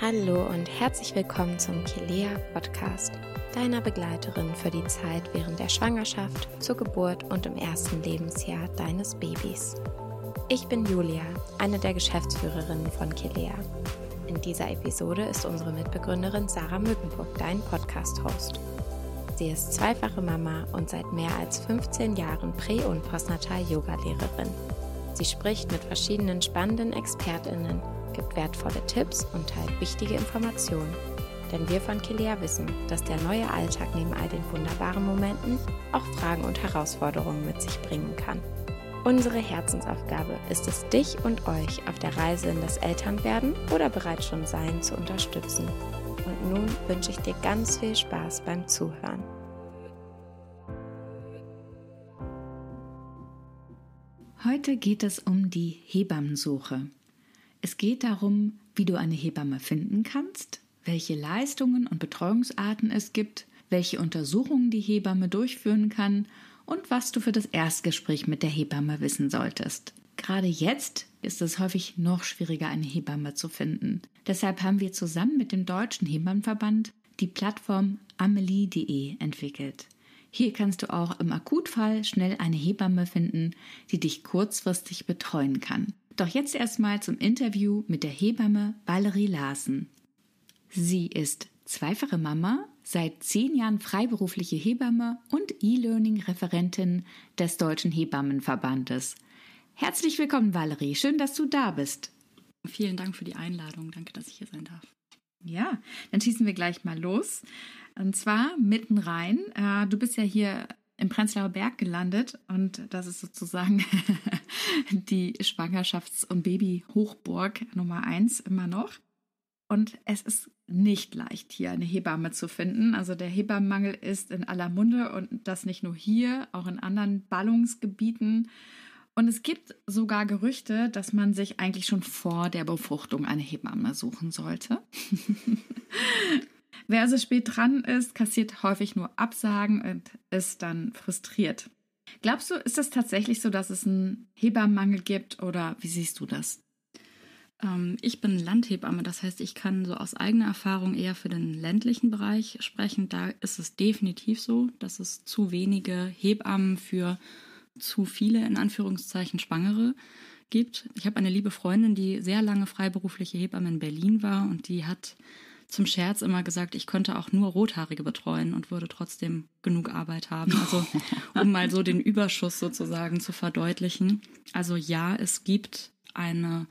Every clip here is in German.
Hallo und herzlich willkommen zum Kilea Podcast, deiner Begleiterin für die Zeit während der Schwangerschaft, zur Geburt und im ersten Lebensjahr deines Babys. Ich bin Julia, eine der Geschäftsführerinnen von Kilea. In dieser Episode ist unsere Mitbegründerin Sarah Mückenburg dein Podcast-Host. Sie ist zweifache Mama und seit mehr als 15 Jahren Prä- und Postnatal-Yoga-Lehrerin. Sie spricht mit verschiedenen spannenden ExpertInnen gibt wertvolle Tipps und teilt wichtige Informationen. Denn wir von Kilea wissen, dass der neue Alltag neben all den wunderbaren Momenten auch Fragen und Herausforderungen mit sich bringen kann. Unsere Herzensaufgabe ist es, dich und euch auf der Reise in das Elternwerden oder bereits schon Sein zu unterstützen. Und nun wünsche ich dir ganz viel Spaß beim Zuhören. Heute geht es um die Hebammensuche. Es geht darum, wie du eine Hebamme finden kannst, welche Leistungen und Betreuungsarten es gibt, welche Untersuchungen die Hebamme durchführen kann und was du für das Erstgespräch mit der Hebamme wissen solltest. Gerade jetzt ist es häufig noch schwieriger, eine Hebamme zu finden. Deshalb haben wir zusammen mit dem Deutschen Hebammenverband die Plattform amelie.de entwickelt. Hier kannst du auch im Akutfall schnell eine Hebamme finden, die dich kurzfristig betreuen kann. Doch jetzt erstmal zum Interview mit der Hebamme Valerie Larsen. Sie ist zweifache Mama, seit zehn Jahren freiberufliche Hebamme und E-Learning-Referentin des Deutschen Hebammenverbandes. Herzlich willkommen, Valerie. Schön, dass du da bist. Vielen Dank für die Einladung. Danke, dass ich hier sein darf. Ja, dann schießen wir gleich mal los. Und zwar mitten rein. Äh, du bist ja hier im Prenzlauer Berg gelandet und das ist sozusagen die Schwangerschafts- und Baby-Hochburg Nummer eins immer noch. Und es ist nicht leicht, hier eine Hebamme zu finden. Also der Hebammenmangel ist in aller Munde und das nicht nur hier, auch in anderen Ballungsgebieten. Und es gibt sogar Gerüchte, dass man sich eigentlich schon vor der Befruchtung eine Hebamme suchen sollte. Wer also spät dran ist, kassiert häufig nur Absagen und ist dann frustriert. Glaubst du, ist es tatsächlich so, dass es einen Hebammenmangel gibt oder wie siehst du das? Ähm, ich bin Landhebamme, das heißt, ich kann so aus eigener Erfahrung eher für den ländlichen Bereich sprechen. Da ist es definitiv so, dass es zu wenige Hebammen für zu viele, in Anführungszeichen, Schwangere gibt. Ich habe eine liebe Freundin, die sehr lange freiberufliche Hebamme in Berlin war und die hat zum Scherz immer gesagt, ich könnte auch nur Rothaarige betreuen und würde trotzdem genug Arbeit haben. Also um mal so den Überschuss sozusagen zu verdeutlichen. Also ja, es gibt eine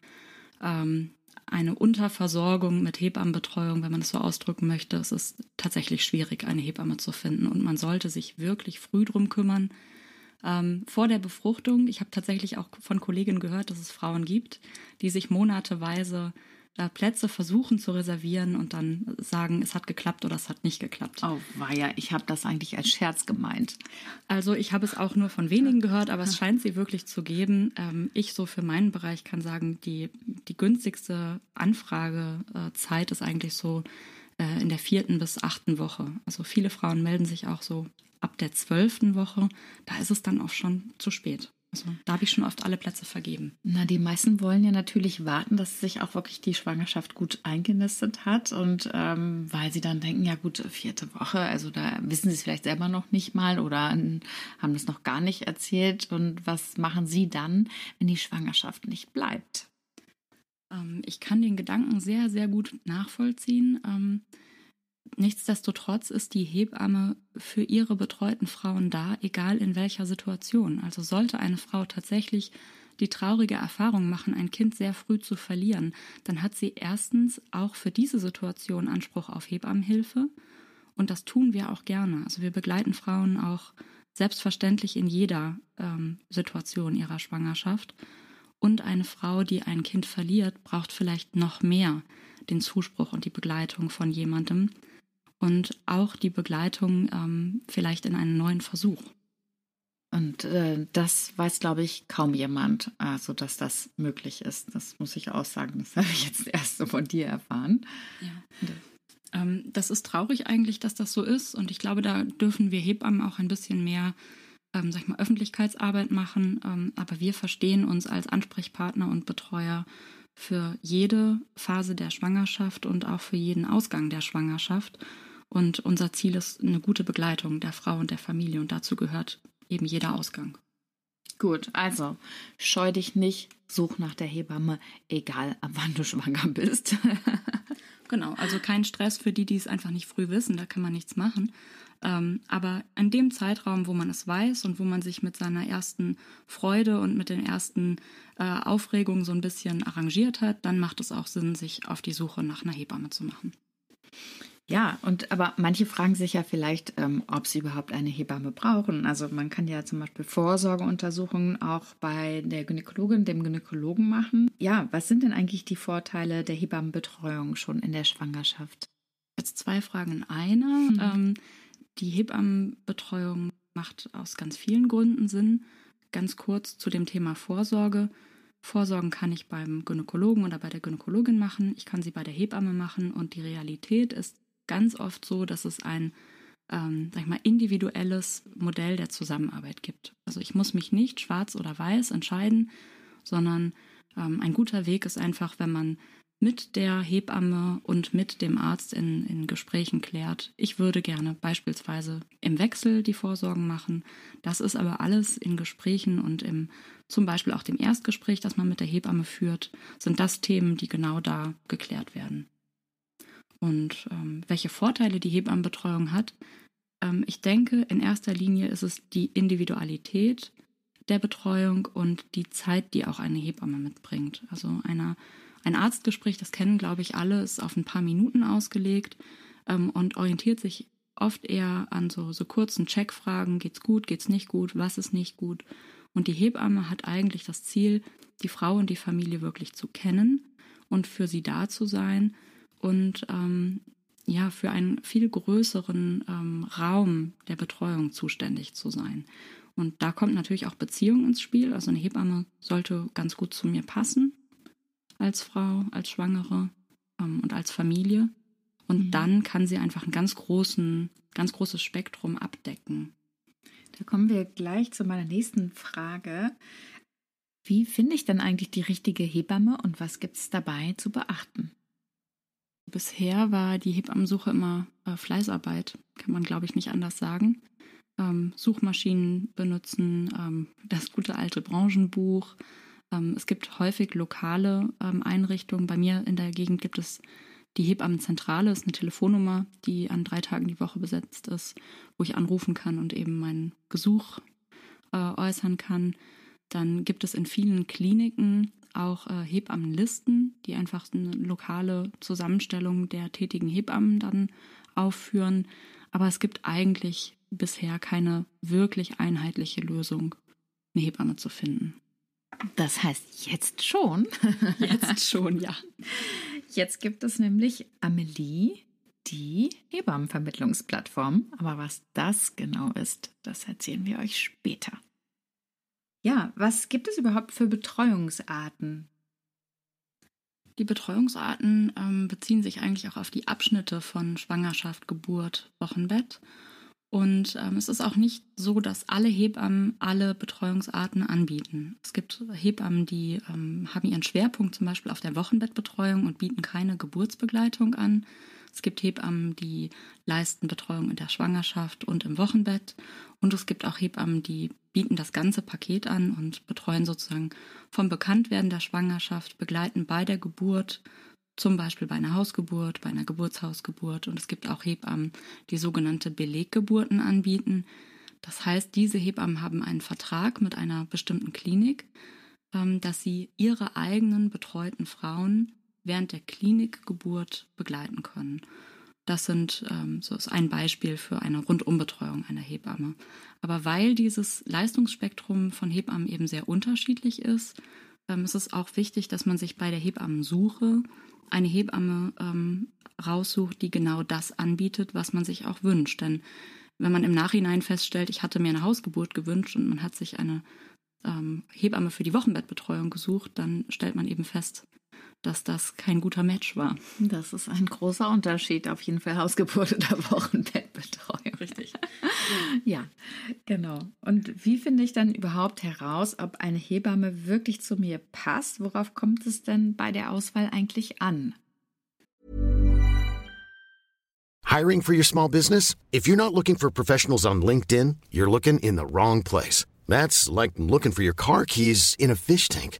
ähm, eine Unterversorgung mit Hebammenbetreuung, wenn man es so ausdrücken möchte. Es ist tatsächlich schwierig, eine Hebamme zu finden und man sollte sich wirklich früh drum kümmern. Ähm, vor der Befruchtung, ich habe tatsächlich auch von Kolleginnen gehört, dass es Frauen gibt, die sich monateweise äh, Plätze versuchen zu reservieren und dann sagen, es hat geklappt oder es hat nicht geklappt. Oh, war ja, ich habe das eigentlich als Scherz gemeint. Also ich habe es auch nur von wenigen gehört, aber es scheint sie wirklich zu geben. Ähm, ich so für meinen Bereich kann sagen, die, die günstigste Anfragezeit ist eigentlich so äh, in der vierten bis achten Woche. Also viele Frauen melden sich auch so ab der zwölften Woche. Da ist es dann auch schon zu spät. Also da habe ich schon oft alle Plätze vergeben. Na, die meisten wollen ja natürlich warten, dass sich auch wirklich die Schwangerschaft gut eingenistet hat und ähm, weil sie dann denken, ja gut, vierte Woche, also da wissen sie es vielleicht selber noch nicht mal oder haben das noch gar nicht erzählt. Und was machen sie dann, wenn die Schwangerschaft nicht bleibt? Ähm, ich kann den Gedanken sehr, sehr gut nachvollziehen. Ähm, Nichtsdestotrotz ist die Hebamme für ihre betreuten Frauen da, egal in welcher Situation. Also sollte eine Frau tatsächlich die traurige Erfahrung machen, ein Kind sehr früh zu verlieren, dann hat sie erstens auch für diese Situation Anspruch auf Hebammenhilfe. Und das tun wir auch gerne. Also wir begleiten Frauen auch selbstverständlich in jeder ähm, Situation ihrer Schwangerschaft. Und eine Frau, die ein Kind verliert, braucht vielleicht noch mehr den Zuspruch und die Begleitung von jemandem, und auch die Begleitung ähm, vielleicht in einen neuen Versuch. Und äh, das weiß, glaube ich, kaum jemand, also dass das möglich ist. Das muss ich auch sagen. Das habe ich jetzt erst so von dir erfahren. Ja. Ähm, das ist traurig eigentlich, dass das so ist. Und ich glaube, da dürfen wir Hebammen auch ein bisschen mehr, ähm, sag ich mal, Öffentlichkeitsarbeit machen. Ähm, aber wir verstehen uns als Ansprechpartner und Betreuer für jede Phase der Schwangerschaft und auch für jeden Ausgang der Schwangerschaft. Und unser Ziel ist eine gute Begleitung der Frau und der Familie und dazu gehört eben jeder Ausgang. Gut, also scheu dich nicht, such nach der Hebamme, egal ab wann du schwanger bist. genau, also kein Stress für die, die es einfach nicht früh wissen, da kann man nichts machen. Ähm, aber in dem Zeitraum, wo man es weiß und wo man sich mit seiner ersten Freude und mit den ersten äh, Aufregungen so ein bisschen arrangiert hat, dann macht es auch Sinn, sich auf die Suche nach einer Hebamme zu machen. Ja, und aber manche fragen sich ja vielleicht, ähm, ob sie überhaupt eine Hebamme brauchen. Also man kann ja zum Beispiel Vorsorgeuntersuchungen auch bei der Gynäkologin, dem Gynäkologen machen. Ja, was sind denn eigentlich die Vorteile der Hebammenbetreuung schon in der Schwangerschaft? Jetzt zwei Fragen in einer. Mhm. Ähm, die Hebammenbetreuung macht aus ganz vielen Gründen Sinn. Ganz kurz zu dem Thema Vorsorge. Vorsorgen kann ich beim Gynäkologen oder bei der Gynäkologin machen. Ich kann sie bei der Hebamme machen. Und die Realität ist ganz oft so, dass es ein ähm, sag ich mal, individuelles Modell der Zusammenarbeit gibt. Also ich muss mich nicht schwarz oder weiß entscheiden, sondern ähm, ein guter Weg ist einfach, wenn man mit der Hebamme und mit dem Arzt in, in Gesprächen klärt. Ich würde gerne beispielsweise im Wechsel die Vorsorgen machen. Das ist aber alles in Gesprächen und im zum Beispiel auch dem Erstgespräch, das man mit der Hebamme führt, sind das Themen, die genau da geklärt werden. Und ähm, welche Vorteile die Hebammenbetreuung hat, ähm, ich denke, in erster Linie ist es die Individualität der Betreuung und die Zeit, die auch eine Hebamme mitbringt. Also einer ein Arztgespräch, das kennen, glaube ich, alle, ist auf ein paar Minuten ausgelegt ähm, und orientiert sich oft eher an so, so kurzen Checkfragen. Geht's gut, geht's nicht gut, was ist nicht gut? Und die Hebamme hat eigentlich das Ziel, die Frau und die Familie wirklich zu kennen und für sie da zu sein und ähm, ja, für einen viel größeren ähm, Raum der Betreuung zuständig zu sein. Und da kommt natürlich auch Beziehung ins Spiel. Also eine Hebamme sollte ganz gut zu mir passen als Frau, als Schwangere ähm, und als Familie. Und mhm. dann kann sie einfach ein ganz großen, ganz großes Spektrum abdecken. Da kommen wir gleich zu meiner nächsten Frage. Wie finde ich denn eigentlich die richtige Hebamme und was gibt es dabei zu beachten? Bisher war die Hebammensuche immer äh, Fleißarbeit, kann man glaube ich nicht anders sagen. Ähm, Suchmaschinen benutzen, ähm, das gute alte Branchenbuch, ähm, es gibt häufig lokale ähm, Einrichtungen. Bei mir in der Gegend gibt es die Hebammenzentrale, ist eine Telefonnummer, die an drei Tagen die Woche besetzt ist, wo ich anrufen kann und eben meinen Gesuch äh, äußern kann. Dann gibt es in vielen Kliniken auch äh, Hebammenlisten, die einfach eine lokale Zusammenstellung der tätigen Hebammen dann aufführen. Aber es gibt eigentlich bisher keine wirklich einheitliche Lösung, eine Hebamme zu finden. Das heißt jetzt schon. Jetzt schon, ja. Jetzt gibt es nämlich Amelie, die Hebammenvermittlungsplattform. Aber was das genau ist, das erzählen wir euch später. Ja, was gibt es überhaupt für Betreuungsarten? Die Betreuungsarten ähm, beziehen sich eigentlich auch auf die Abschnitte von Schwangerschaft, Geburt, Wochenbett und ähm, es ist auch nicht so, dass alle Hebammen alle Betreuungsarten anbieten. Es gibt Hebammen, die ähm, haben ihren Schwerpunkt zum Beispiel auf der Wochenbettbetreuung und bieten keine Geburtsbegleitung an. Es gibt Hebammen, die leisten Betreuung in der Schwangerschaft und im Wochenbett. Und es gibt auch Hebammen, die bieten das ganze Paket an und betreuen sozusagen vom Bekanntwerden der Schwangerschaft, begleiten bei der Geburt zum Beispiel bei einer Hausgeburt, bei einer Geburtshausgeburt. Und es gibt auch Hebammen, die sogenannte Beleggeburten anbieten. Das heißt, diese Hebammen haben einen Vertrag mit einer bestimmten Klinik, ähm, dass sie ihre eigenen betreuten Frauen während der Klinikgeburt begleiten können. Das sind ähm, so ist ein Beispiel für eine Rundumbetreuung einer Hebamme. Aber weil dieses Leistungsspektrum von Hebammen eben sehr unterschiedlich ist, ähm, ist es auch wichtig, dass man sich bei der Hebammensuche eine Hebamme ähm, raussucht, die genau das anbietet, was man sich auch wünscht. Denn wenn man im Nachhinein feststellt, ich hatte mir eine Hausgeburt gewünscht und man hat sich eine ähm, Hebamme für die Wochenbettbetreuung gesucht, dann stellt man eben fest, dass das kein guter Match war. Das ist ein großer Unterschied, auf jeden Fall Hausgeburt oder Wochenbettbetreuung. richtig. ja, genau. Und wie finde ich dann überhaupt heraus, ob eine Hebamme wirklich zu mir passt? Worauf kommt es denn bei der Auswahl eigentlich an? Hiring for your small business? If you're not looking for professionals on LinkedIn, you're looking in the wrong place. That's like looking for your car keys in a fish tank.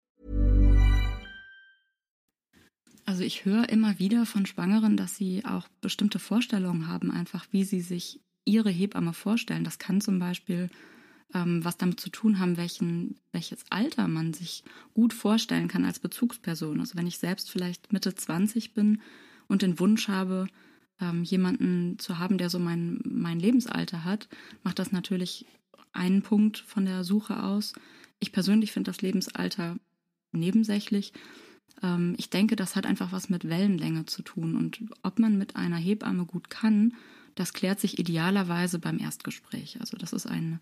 Also ich höre immer wieder von Schwangeren, dass sie auch bestimmte Vorstellungen haben, einfach wie sie sich ihre Hebamme vorstellen. Das kann zum Beispiel ähm, was damit zu tun haben, welchen, welches Alter man sich gut vorstellen kann als Bezugsperson. Also wenn ich selbst vielleicht Mitte 20 bin und den Wunsch habe, ähm, jemanden zu haben, der so mein, mein Lebensalter hat, macht das natürlich einen Punkt von der Suche aus. Ich persönlich finde das Lebensalter nebensächlich. Ähm, ich denke, das hat einfach was mit Wellenlänge zu tun. Und ob man mit einer Hebamme gut kann, das klärt sich idealerweise beim Erstgespräch. Also das ist ein,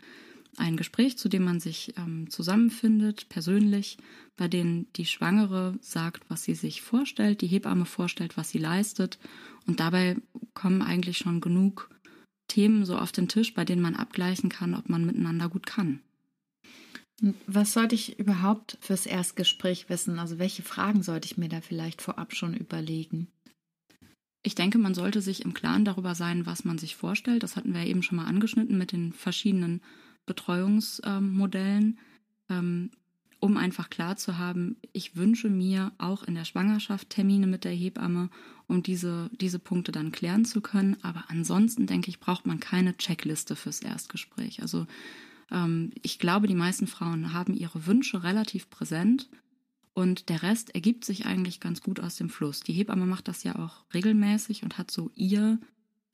ein Gespräch, zu dem man sich ähm, zusammenfindet, persönlich, bei dem die Schwangere sagt, was sie sich vorstellt, die Hebamme vorstellt, was sie leistet. Und dabei kommen eigentlich schon genug Themen so auf den Tisch, bei denen man abgleichen kann, ob man miteinander gut kann. Was sollte ich überhaupt fürs Erstgespräch wissen? Also welche Fragen sollte ich mir da vielleicht vorab schon überlegen? Ich denke, man sollte sich im Klaren darüber sein, was man sich vorstellt. Das hatten wir ja eben schon mal angeschnitten mit den verschiedenen Betreuungsmodellen, ähm, um einfach klar zu haben, ich wünsche mir auch in der Schwangerschaft Termine mit der Hebamme, um diese, diese Punkte dann klären zu können. Aber ansonsten, denke ich, braucht man keine Checkliste fürs Erstgespräch. Also ähm, ich glaube, die meisten Frauen haben ihre Wünsche relativ präsent und der Rest ergibt sich eigentlich ganz gut aus dem Fluss. Die Hebamme macht das ja auch regelmäßig und hat so ihr,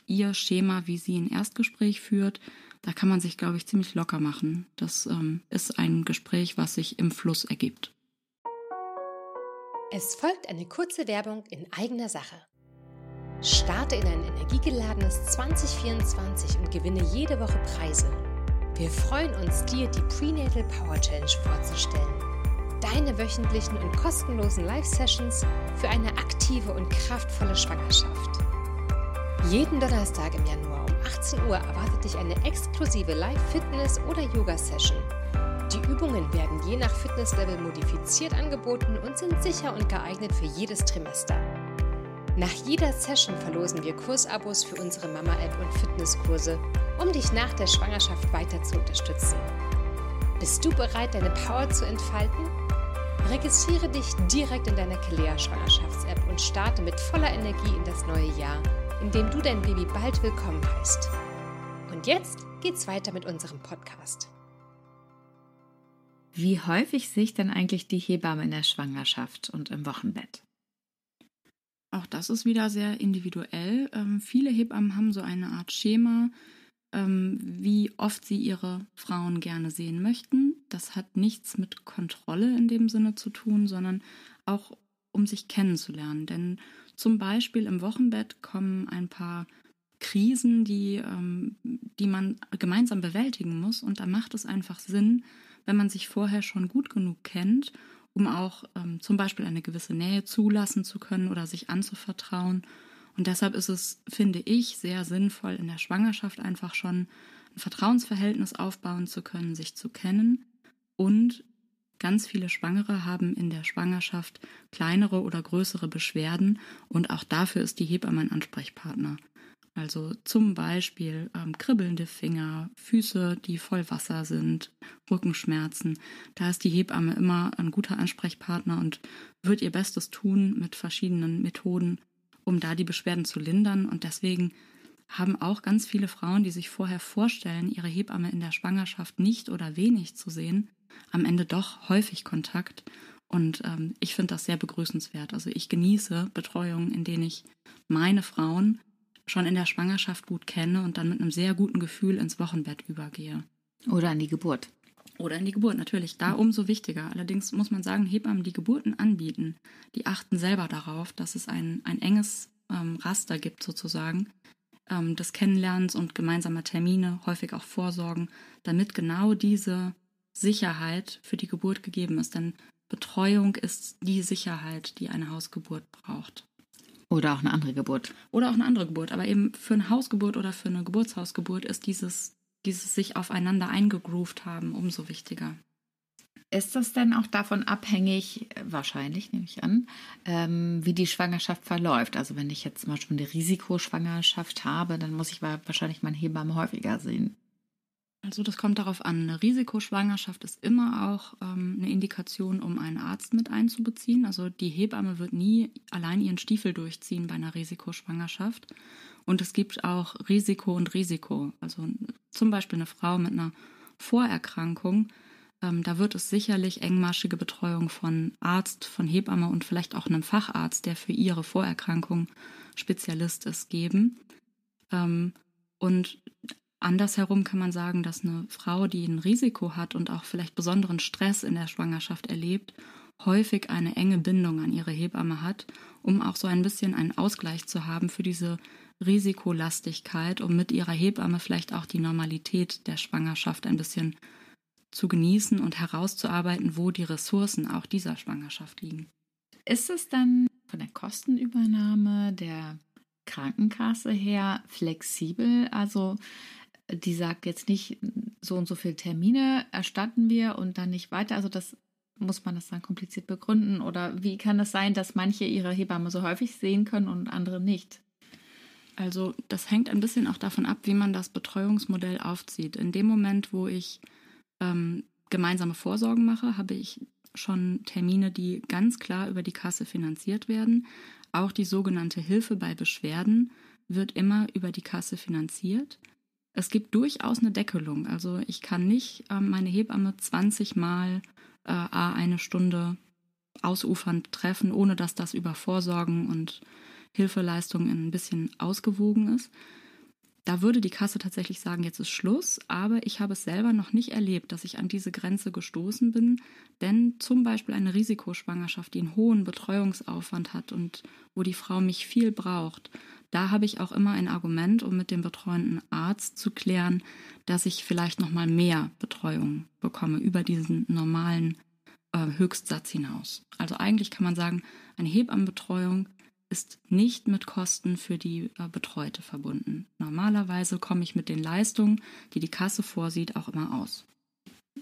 ihr Schema, wie sie ein Erstgespräch führt. Da kann man sich, glaube ich, ziemlich locker machen. Das ähm, ist ein Gespräch, was sich im Fluss ergibt. Es folgt eine kurze Werbung in eigener Sache. Starte in ein energiegeladenes 2024 und gewinne jede Woche Preise wir freuen uns, dir die Prenatal Power Challenge vorzustellen. Deine wöchentlichen und kostenlosen Live-Sessions für eine aktive und kraftvolle Schwangerschaft. Jeden Donnerstag im Januar um 18 Uhr erwartet dich eine exklusive Live-Fitness- oder Yoga-Session. Die Übungen werden je nach Fitnesslevel modifiziert angeboten und sind sicher und geeignet für jedes Trimester. Nach jeder Session verlosen wir Kursabos für unsere Mama-App und Fitnesskurse, um dich nach der Schwangerschaft weiter zu unterstützen. Bist du bereit, deine Power zu entfalten? Registriere dich direkt in deiner Kelea Schwangerschafts-App und starte mit voller Energie in das neue Jahr, in dem du dein Baby bald willkommen heißt. Und jetzt geht's weiter mit unserem Podcast. Wie häufig sehe ich denn eigentlich die Hebamme in der Schwangerschaft und im Wochenbett? Auch das ist wieder sehr individuell. Ähm, viele Hebammen haben so eine Art Schema, ähm, wie oft sie ihre Frauen gerne sehen möchten. Das hat nichts mit Kontrolle in dem Sinne zu tun, sondern auch um sich kennenzulernen. Denn zum Beispiel im Wochenbett kommen ein paar Krisen, die, ähm, die man gemeinsam bewältigen muss. Und da macht es einfach Sinn, wenn man sich vorher schon gut genug kennt um auch ähm, zum Beispiel eine gewisse Nähe zulassen zu können oder sich anzuvertrauen. Und deshalb ist es, finde ich, sehr sinnvoll, in der Schwangerschaft einfach schon ein Vertrauensverhältnis aufbauen zu können, sich zu kennen. Und ganz viele Schwangere haben in der Schwangerschaft kleinere oder größere Beschwerden und auch dafür ist die Hebamme ein Ansprechpartner. Also zum Beispiel ähm, kribbelnde Finger, Füße, die voll Wasser sind, Rückenschmerzen. Da ist die Hebamme immer ein guter Ansprechpartner und wird ihr Bestes tun mit verschiedenen Methoden, um da die Beschwerden zu lindern. Und deswegen haben auch ganz viele Frauen, die sich vorher vorstellen, ihre Hebamme in der Schwangerschaft nicht oder wenig zu sehen, am Ende doch häufig Kontakt. Und ähm, ich finde das sehr begrüßenswert. Also ich genieße Betreuungen, in denen ich meine Frauen schon in der Schwangerschaft gut kenne und dann mit einem sehr guten Gefühl ins Wochenbett übergehe. Oder an die Geburt. Oder in die Geburt, natürlich. Da umso wichtiger. Allerdings muss man sagen, Hebammen, die Geburten anbieten, die achten selber darauf, dass es ein, ein enges ähm, Raster gibt, sozusagen, ähm, des Kennenlernens und gemeinsamer Termine, häufig auch Vorsorgen, damit genau diese Sicherheit für die Geburt gegeben ist. Denn Betreuung ist die Sicherheit, die eine Hausgeburt braucht. Oder auch eine andere Geburt. Oder auch eine andere Geburt. Aber eben für eine Hausgeburt oder für eine Geburtshausgeburt ist dieses, dieses sich aufeinander eingegroovt haben umso wichtiger. Ist das denn auch davon abhängig, wahrscheinlich nehme ich an, ähm, wie die Schwangerschaft verläuft? Also wenn ich jetzt zum Beispiel eine Risikoschwangerschaft habe, dann muss ich wahrscheinlich meinen Hebamme häufiger sehen. Also das kommt darauf an. Eine Risikoschwangerschaft ist immer auch ähm, eine Indikation, um einen Arzt mit einzubeziehen. Also die Hebamme wird nie allein ihren Stiefel durchziehen bei einer Risikoschwangerschaft. Und es gibt auch Risiko und Risiko. Also zum Beispiel eine Frau mit einer Vorerkrankung, ähm, da wird es sicherlich engmaschige Betreuung von Arzt, von Hebamme und vielleicht auch einem Facharzt, der für ihre Vorerkrankung Spezialist ist, geben. Ähm, und Andersherum kann man sagen, dass eine Frau, die ein Risiko hat und auch vielleicht besonderen Stress in der Schwangerschaft erlebt, häufig eine enge Bindung an ihre Hebamme hat, um auch so ein bisschen einen Ausgleich zu haben für diese Risikolastigkeit, um mit ihrer Hebamme vielleicht auch die Normalität der Schwangerschaft ein bisschen zu genießen und herauszuarbeiten, wo die Ressourcen auch dieser Schwangerschaft liegen. Ist es dann von der Kostenübernahme der Krankenkasse her flexibel? Also die sagt jetzt nicht, so und so viele Termine erstatten wir und dann nicht weiter. Also das muss man das dann kompliziert begründen? Oder wie kann es sein, dass manche ihre Hebamme so häufig sehen können und andere nicht? Also das hängt ein bisschen auch davon ab, wie man das Betreuungsmodell aufzieht. In dem Moment, wo ich ähm, gemeinsame Vorsorgen mache, habe ich schon Termine, die ganz klar über die Kasse finanziert werden. Auch die sogenannte Hilfe bei Beschwerden wird immer über die Kasse finanziert. Es gibt durchaus eine Deckelung. Also ich kann nicht äh, meine Hebamme 20 Mal äh, eine Stunde ausufernd treffen, ohne dass das über Vorsorgen und Hilfeleistungen ein bisschen ausgewogen ist. Da würde die Kasse tatsächlich sagen, jetzt ist Schluss, aber ich habe es selber noch nicht erlebt, dass ich an diese Grenze gestoßen bin, denn zum Beispiel eine Risikoschwangerschaft, die einen hohen Betreuungsaufwand hat und wo die Frau mich viel braucht, da habe ich auch immer ein Argument, um mit dem betreuenden Arzt zu klären, dass ich vielleicht noch mal mehr Betreuung bekomme über diesen normalen äh, Höchstsatz hinaus. Also eigentlich kann man sagen, eine Hebammenbetreuung ist nicht mit Kosten für die äh, Betreute verbunden. Normalerweise komme ich mit den Leistungen, die die Kasse vorsieht, auch immer aus.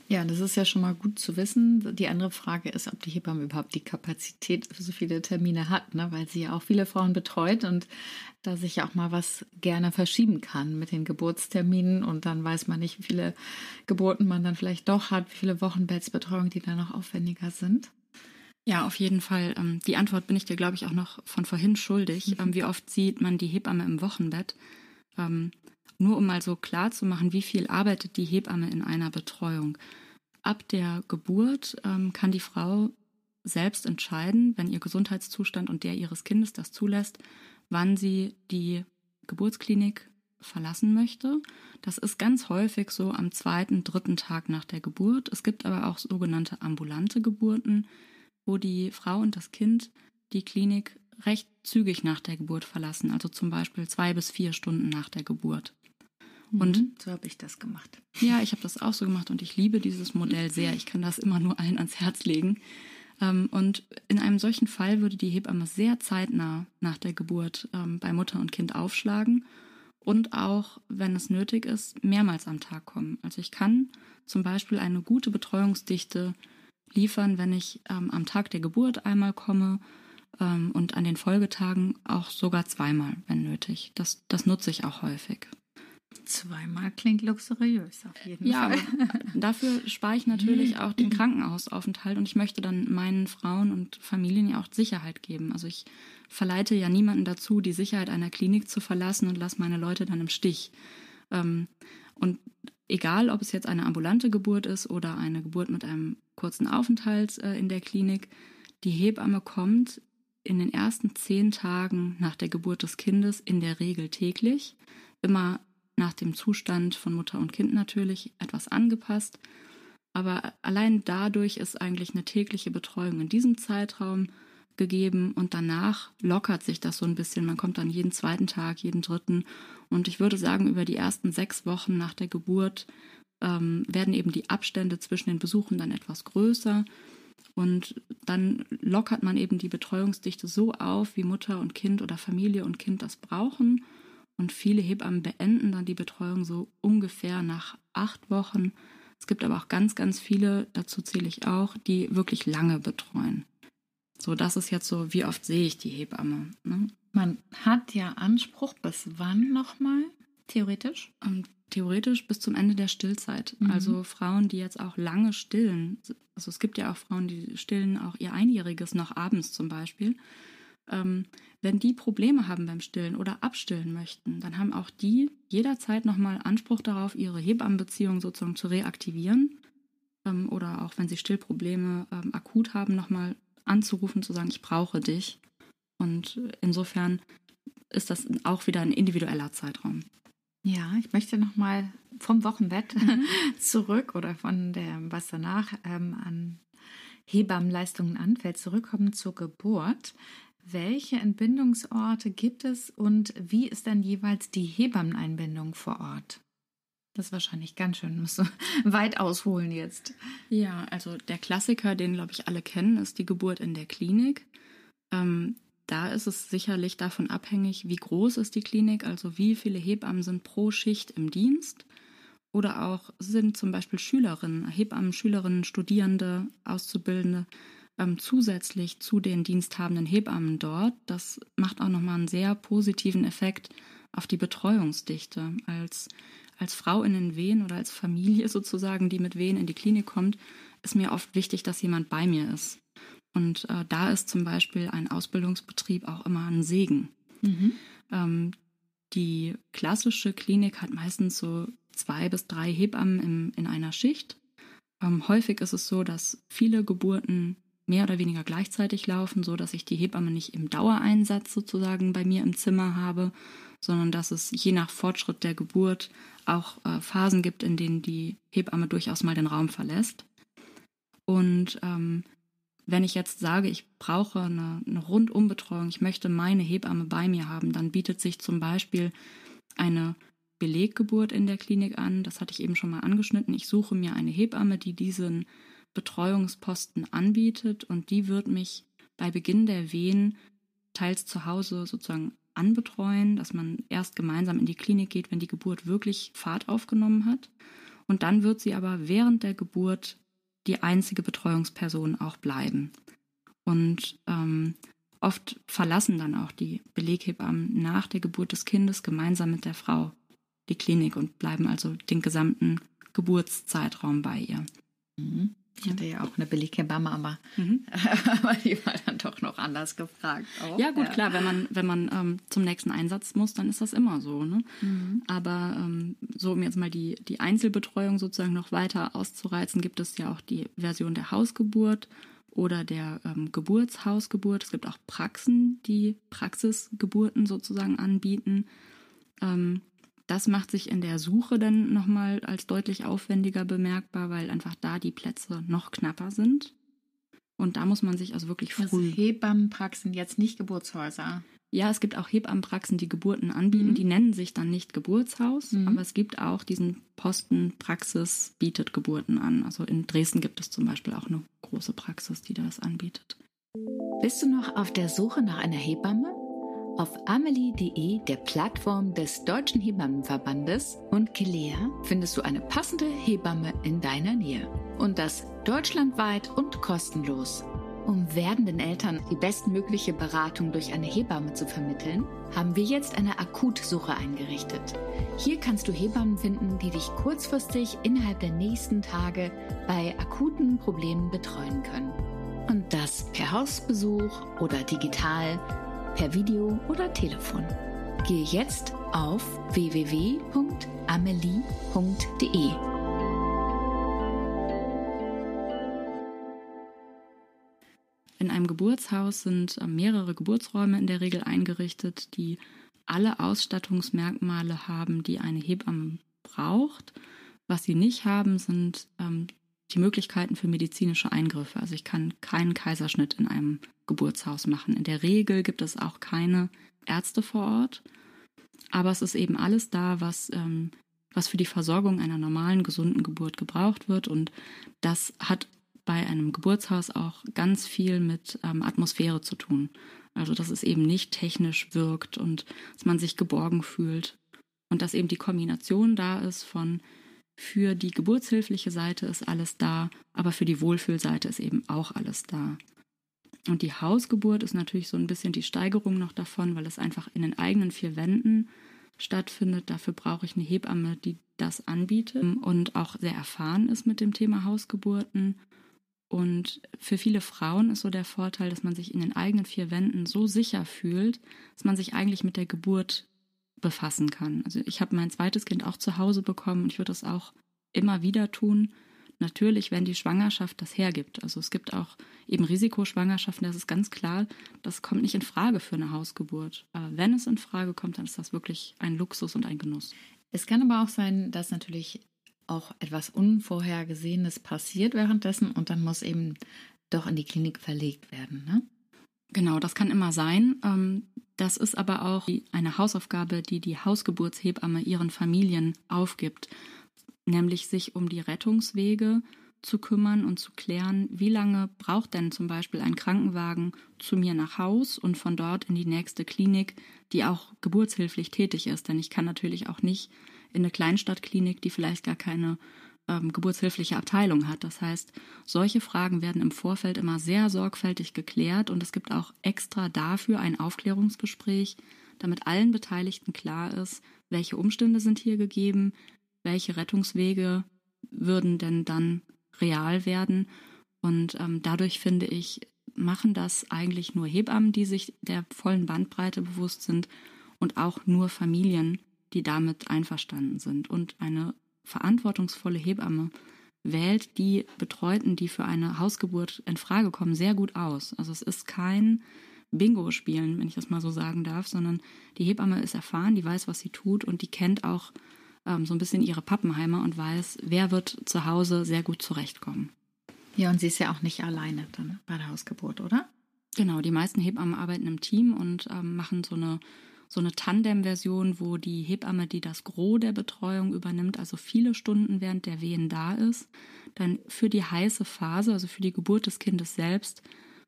Ja, das ist ja schon mal gut zu wissen. Die andere Frage ist, ob die Hebamme überhaupt die Kapazität für so viele Termine hat, ne? weil sie ja auch viele Frauen betreut und da sich ja auch mal was gerne verschieben kann mit den Geburtsterminen und dann weiß man nicht, wie viele Geburten man dann vielleicht doch hat, wie viele Wochenbettsbetreuungen, die dann noch aufwendiger sind. Ja, auf jeden Fall. Ähm, die Antwort bin ich dir, glaube ich, auch noch von vorhin schuldig. Mhm. Ähm, wie oft sieht man die Hebamme im Wochenbett? Ähm, nur um mal so klar zu machen, wie viel arbeitet die Hebamme in einer Betreuung. Ab der Geburt kann die Frau selbst entscheiden, wenn ihr Gesundheitszustand und der ihres Kindes das zulässt, wann sie die Geburtsklinik verlassen möchte. Das ist ganz häufig so am zweiten, dritten Tag nach der Geburt. Es gibt aber auch sogenannte ambulante Geburten, wo die Frau und das Kind die Klinik recht zügig nach der Geburt verlassen, also zum Beispiel zwei bis vier Stunden nach der Geburt. Mhm. Und so habe ich das gemacht. Ja, ich habe das auch so gemacht und ich liebe dieses Modell sehr. Ich kann das immer nur allen ans Herz legen. Ähm, und in einem solchen Fall würde die Hebamme sehr zeitnah nach der Geburt ähm, bei Mutter und Kind aufschlagen und auch, wenn es nötig ist, mehrmals am Tag kommen. Also ich kann zum Beispiel eine gute Betreuungsdichte liefern, wenn ich ähm, am Tag der Geburt einmal komme, ähm, und an den Folgetagen auch sogar zweimal, wenn nötig. Das, das nutze ich auch häufig. Zweimal klingt luxuriös auf jeden ja, Fall. dafür spare ich natürlich auch den Krankenhausaufenthalt und ich möchte dann meinen Frauen und Familien ja auch Sicherheit geben. Also ich verleite ja niemanden dazu, die Sicherheit einer Klinik zu verlassen und lasse meine Leute dann im Stich. Ähm, und egal, ob es jetzt eine ambulante Geburt ist oder eine Geburt mit einem kurzen Aufenthalt äh, in der Klinik, die Hebamme kommt in den ersten zehn Tagen nach der Geburt des Kindes in der Regel täglich, immer nach dem Zustand von Mutter und Kind natürlich etwas angepasst. Aber allein dadurch ist eigentlich eine tägliche Betreuung in diesem Zeitraum gegeben und danach lockert sich das so ein bisschen. Man kommt dann jeden zweiten Tag, jeden dritten. Und ich würde sagen, über die ersten sechs Wochen nach der Geburt ähm, werden eben die Abstände zwischen den Besuchen dann etwas größer. Und dann lockert man eben die Betreuungsdichte so auf, wie Mutter und Kind oder Familie und Kind das brauchen. Und viele Hebammen beenden dann die Betreuung so ungefähr nach acht Wochen. Es gibt aber auch ganz, ganz viele, dazu zähle ich auch, die wirklich lange betreuen. So, das ist jetzt so, wie oft sehe ich die Hebamme. Ne? Man hat ja Anspruch bis wann nochmal, theoretisch? Ähm, theoretisch bis zum Ende der Stillzeit. Mhm. Also Frauen, die jetzt auch lange stillen, also es gibt ja auch Frauen, die stillen auch ihr Einjähriges noch abends zum Beispiel. Ähm, wenn die Probleme haben beim Stillen oder abstillen möchten, dann haben auch die jederzeit nochmal Anspruch darauf, ihre Hebammenbeziehung sozusagen zu reaktivieren. Ähm, oder auch wenn sie Stillprobleme ähm, akut haben, nochmal anzurufen, zu sagen, ich brauche dich. Und insofern ist das auch wieder ein individueller Zeitraum. Ja, ich möchte nochmal vom Wochenbett mhm. zurück oder von dem, was danach ähm, an Hebammenleistungen anfällt, zurückkommen zur Geburt. Welche Entbindungsorte gibt es und wie ist dann jeweils die Hebammeneinbindung vor Ort? Das ist wahrscheinlich ganz schön, musst du weit ausholen jetzt. Ja, also der Klassiker, den glaube ich alle kennen, ist die Geburt in der Klinik. Ähm, da ist es sicherlich davon abhängig, wie groß ist die Klinik, also wie viele Hebammen sind pro Schicht im Dienst. Oder auch sind zum Beispiel Schülerinnen, Hebammen, Schülerinnen, Studierende, Auszubildende ähm, zusätzlich zu den diensthabenden Hebammen dort. Das macht auch nochmal einen sehr positiven Effekt auf die Betreuungsdichte. Als, als Frau in den Wehen oder als Familie sozusagen, die mit Wehen in die Klinik kommt, ist mir oft wichtig, dass jemand bei mir ist. Und äh, da ist zum Beispiel ein Ausbildungsbetrieb auch immer ein Segen. Mhm. Ähm, die klassische Klinik hat meistens so zwei bis drei Hebammen im, in einer Schicht. Ähm, häufig ist es so, dass viele Geburten mehr oder weniger gleichzeitig laufen, so dass ich die Hebamme nicht im Dauereinsatz sozusagen bei mir im Zimmer habe, sondern dass es je nach Fortschritt der Geburt auch äh, Phasen gibt, in denen die Hebamme durchaus mal den Raum verlässt. Und ähm, wenn ich jetzt sage, ich brauche eine, eine Rundumbetreuung, ich möchte meine Hebamme bei mir haben, dann bietet sich zum Beispiel eine Beleggeburt in der Klinik an. Das hatte ich eben schon mal angeschnitten. Ich suche mir eine Hebamme, die diesen Betreuungsposten anbietet und die wird mich bei Beginn der Wehen teils zu Hause sozusagen anbetreuen, dass man erst gemeinsam in die Klinik geht, wenn die Geburt wirklich Fahrt aufgenommen hat. Und dann wird sie aber während der Geburt die einzige Betreuungsperson auch bleiben. Und ähm, oft verlassen dann auch die Beleghebammen nach der Geburt des Kindes gemeinsam mit der Frau die Klinik und bleiben also den gesamten Geburtszeitraum bei ihr. Mhm. Ich hatte ja auch eine Beleghebamme, aber, mhm. aber die war dann doch noch anders gefragt. Auch. Ja gut, ja. klar, wenn man, wenn man ähm, zum nächsten Einsatz muss, dann ist das immer so. Ne? Mhm. Aber ähm, so um jetzt mal die, die Einzelbetreuung sozusagen noch weiter auszureizen, gibt es ja auch die Version der Hausgeburt oder der ähm, Geburtshausgeburt. Es gibt auch Praxen, die Praxisgeburten sozusagen anbieten. Ähm, das macht sich in der Suche dann nochmal als deutlich aufwendiger bemerkbar, weil einfach da die Plätze noch knapper sind. Und da muss man sich also wirklich früh. Also Hebammenpraxen, jetzt nicht Geburtshäuser. Ja, es gibt auch Hebammenpraxen, die Geburten anbieten. Mhm. Die nennen sich dann nicht Geburtshaus, mhm. aber es gibt auch diesen Posten Praxis bietet Geburten an. Also in Dresden gibt es zum Beispiel auch eine große Praxis, die das anbietet. Bist du noch auf der Suche nach einer Hebamme? Auf amelie.de, der Plattform des Deutschen Hebammenverbandes und Kelea, findest du eine passende Hebamme in deiner Nähe. Und das deutschlandweit und kostenlos. Um werdenden Eltern die bestmögliche Beratung durch eine Hebamme zu vermitteln, haben wir jetzt eine Akutsuche eingerichtet. Hier kannst du Hebammen finden, die dich kurzfristig innerhalb der nächsten Tage bei akuten Problemen betreuen können. Und das per Hausbesuch oder digital, per Video oder Telefon. Gehe jetzt auf www.amelie.de. In einem Geburtshaus sind äh, mehrere Geburtsräume in der Regel eingerichtet, die alle Ausstattungsmerkmale haben, die eine Hebamme braucht. Was sie nicht haben, sind ähm, die Möglichkeiten für medizinische Eingriffe. Also ich kann keinen Kaiserschnitt in einem Geburtshaus machen. In der Regel gibt es auch keine Ärzte vor Ort, aber es ist eben alles da, was, ähm, was für die Versorgung einer normalen, gesunden Geburt gebraucht wird. Und das hat bei einem Geburtshaus auch ganz viel mit ähm, Atmosphäre zu tun. Also dass es eben nicht technisch wirkt und dass man sich geborgen fühlt. Und dass eben die Kombination da ist von für die geburtshilfliche Seite ist alles da, aber für die Wohlfühlseite ist eben auch alles da. Und die Hausgeburt ist natürlich so ein bisschen die Steigerung noch davon, weil es einfach in den eigenen vier Wänden stattfindet. Dafür brauche ich eine Hebamme, die das anbietet und auch sehr erfahren ist mit dem Thema Hausgeburten und für viele Frauen ist so der Vorteil, dass man sich in den eigenen vier Wänden so sicher fühlt, dass man sich eigentlich mit der Geburt befassen kann. Also ich habe mein zweites Kind auch zu Hause bekommen und ich würde das auch immer wieder tun. Natürlich, wenn die Schwangerschaft das hergibt. Also es gibt auch eben Risikoschwangerschaften, das ist ganz klar, das kommt nicht in Frage für eine Hausgeburt. Aber wenn es in Frage kommt, dann ist das wirklich ein Luxus und ein Genuss. Es kann aber auch sein, dass natürlich auch etwas Unvorhergesehenes passiert währenddessen und dann muss eben doch in die Klinik verlegt werden. Ne? Genau, das kann immer sein. Ähm, das ist aber auch eine Hausaufgabe, die die Hausgeburtshebamme ihren Familien aufgibt, nämlich sich um die Rettungswege zu kümmern und zu klären, wie lange braucht denn zum Beispiel ein Krankenwagen zu mir nach Haus und von dort in die nächste Klinik, die auch geburtshilflich tätig ist. Denn ich kann natürlich auch nicht in eine Kleinstadtklinik, die vielleicht gar keine ähm, geburtshilfliche Abteilung hat. Das heißt, solche Fragen werden im Vorfeld immer sehr sorgfältig geklärt und es gibt auch extra dafür ein Aufklärungsgespräch, damit allen Beteiligten klar ist, welche Umstände sind hier gegeben, welche Rettungswege würden denn dann real werden. Und ähm, dadurch finde ich, machen das eigentlich nur Hebammen, die sich der vollen Bandbreite bewusst sind und auch nur Familien, die damit einverstanden sind. Und eine verantwortungsvolle Hebamme wählt die Betreuten, die für eine Hausgeburt in Frage kommen, sehr gut aus. Also es ist kein Bingo-Spielen, wenn ich das mal so sagen darf, sondern die Hebamme ist erfahren, die weiß, was sie tut und die kennt auch ähm, so ein bisschen ihre Pappenheimer und weiß, wer wird zu Hause sehr gut zurechtkommen. Ja, und sie ist ja auch nicht alleine dann bei der Hausgeburt, oder? Genau, die meisten Hebammen arbeiten im Team und ähm, machen so eine so eine Tandem-Version, wo die Hebamme, die das Gros der Betreuung übernimmt, also viele Stunden während der Wehen da ist, dann für die heiße Phase, also für die Geburt des Kindes selbst,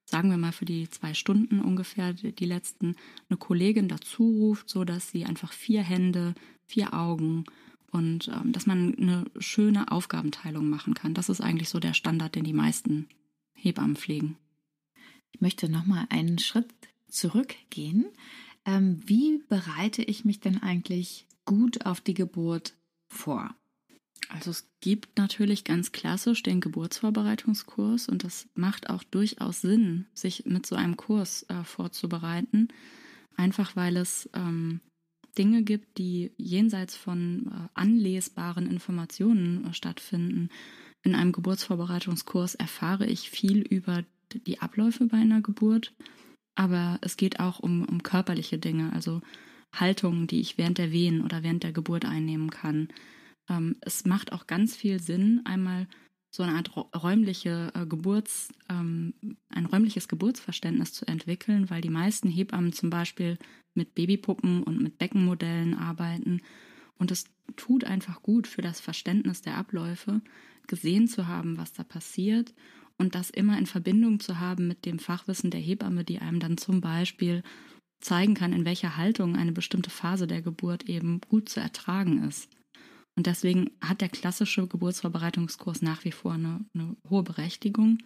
sagen wir mal für die zwei Stunden ungefähr, die letzten, eine Kollegin dazu ruft, so dass sie einfach vier Hände, vier Augen und ähm, dass man eine schöne Aufgabenteilung machen kann. Das ist eigentlich so der Standard, den die meisten Hebammen pflegen. Ich möchte noch mal einen Schritt zurückgehen. Ähm, wie bereite ich mich denn eigentlich gut auf die Geburt vor? Also es gibt natürlich ganz klassisch den Geburtsvorbereitungskurs und das macht auch durchaus Sinn, sich mit so einem Kurs äh, vorzubereiten, einfach weil es ähm, Dinge gibt, die jenseits von äh, anlesbaren Informationen äh, stattfinden. In einem Geburtsvorbereitungskurs erfahre ich viel über die Abläufe bei einer Geburt, aber es geht auch um, um körperliche Dinge, also Haltungen, die ich während der Wehen oder während der Geburt einnehmen kann. Ähm, es macht auch ganz viel Sinn, einmal so eine Art räumliche äh, Geburts, ähm, ein räumliches Geburtsverständnis zu entwickeln, weil die meisten Hebammen zum Beispiel mit Babypuppen und mit Beckenmodellen arbeiten. Und es tut einfach gut für das Verständnis der Abläufe, gesehen zu haben, was da passiert und das immer in Verbindung zu haben mit dem Fachwissen der Hebamme, die einem dann zum Beispiel zeigen kann, in welcher Haltung eine bestimmte Phase der Geburt eben gut zu ertragen ist. Und deswegen hat der klassische Geburtsvorbereitungskurs nach wie vor eine, eine hohe Berechtigung.